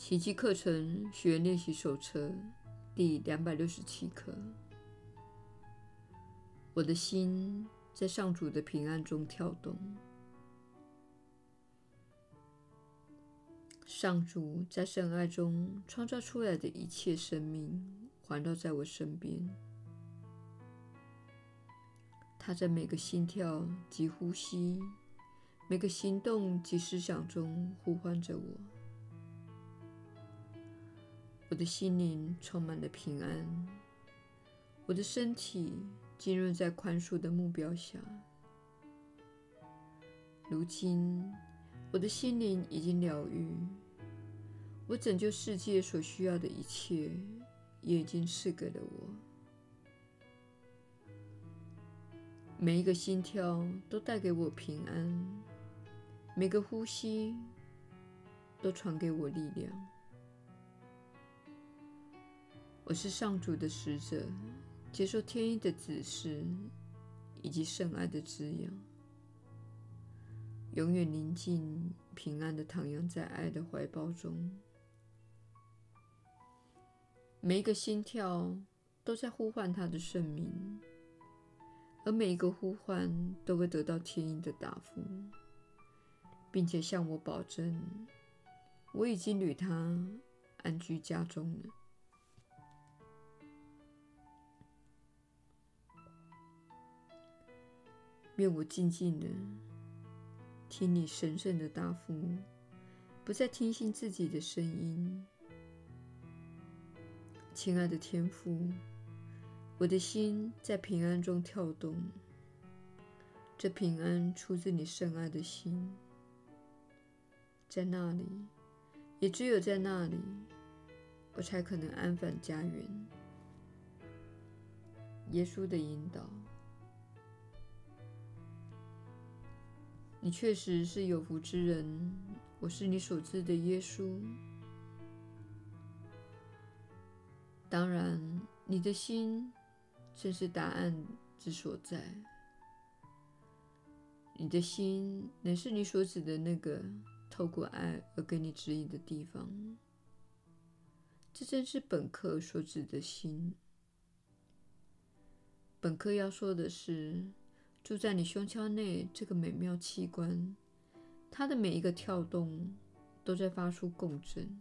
奇迹课程学员练习手册第两百六十七课。我的心在上主的平安中跳动。上主在圣爱中创造出来的一切生命环绕在我身边。他在每个心跳及呼吸、每个行动及思想中呼唤着我。我的心灵充满了平安，我的身体浸润在宽恕的目标下。如今，我的心灵已经疗愈，我拯救世界所需要的一切也已经赐给了我。每一个心跳都带给我平安，每个呼吸都传给我力量。我是上主的使者，接受天意的指示以及圣爱的滋养，永远宁静平安地徜徉在爱的怀抱中。每一个心跳都在呼唤他的圣名。而每一个呼唤都会得到天意的答复，并且向我保证，我已经与他安居家中了。愿我静静的听你神圣的答复，不再听信自己的声音。亲爱的天父。我的心在平安中跳动，这平安出自你圣爱的心，在那里，也只有在那里，我才可能安返家园。耶稣的引导，你确实是有福之人，我是你所知的耶稣。当然，你的心。正是答案之所在。你的心乃是你所指的那个透过爱而给你指引的地方。这正是本课所指的心。本课要说的是，住在你胸腔内这个美妙器官，它的每一个跳动都在发出共振。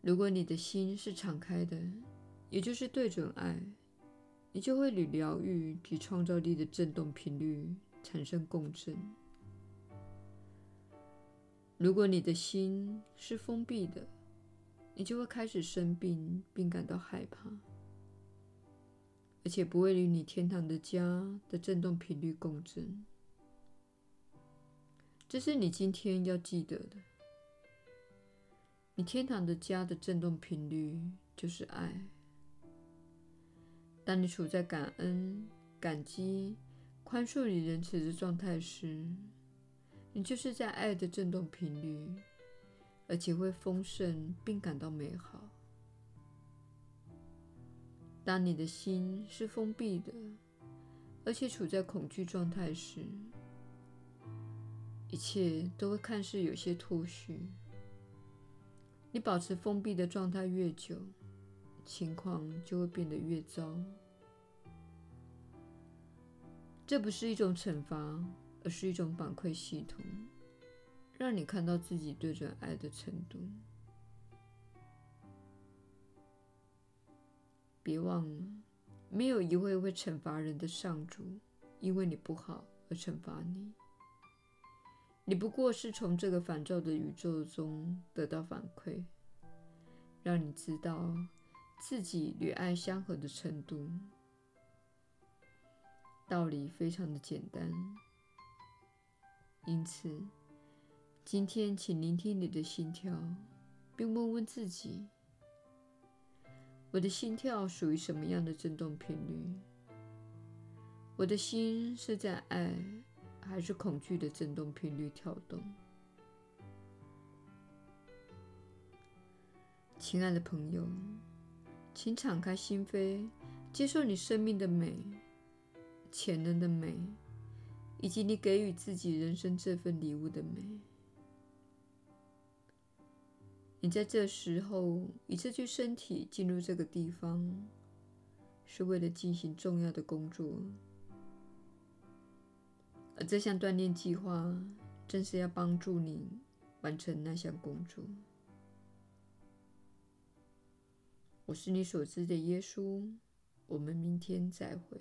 如果你的心是敞开的，也就是对准爱，你就会与疗愈及创造力的振动频率产生共振。如果你的心是封闭的，你就会开始生病并感到害怕，而且不会与你天堂的家的振动频率共振。这是你今天要记得的。你天堂的家的振动频率就是爱。当你处在感恩、感激、宽恕与仁慈的状态时，你就是在爱的振动频率，而且会丰盛并感到美好。当你的心是封闭的，而且处在恐惧状态时，一切都会看似有些脱序。你保持封闭的状态越久，情况就会变得越糟。这不是一种惩罚，而是一种反馈系统，让你看到自己对准爱的程度。别忘了，没有一位会惩罚人的上主，因为你不好而惩罚你。你不过是从这个烦躁的宇宙中得到反馈。让你知道自己与爱相合的程度。道理非常的简单，因此，今天请聆听你的心跳，并问问自己：我的心跳属于什么样的振动频率？我的心是在爱还是恐惧的振动频率跳动？亲爱的朋友，请敞开心扉，接受你生命的美、潜能的美，以及你给予自己人生这份礼物的美。你在这时候以这具身体进入这个地方，是为了进行重要的工作，而这项锻炼计划正是要帮助你完成那项工作。我是你所知的耶稣。我们明天再会。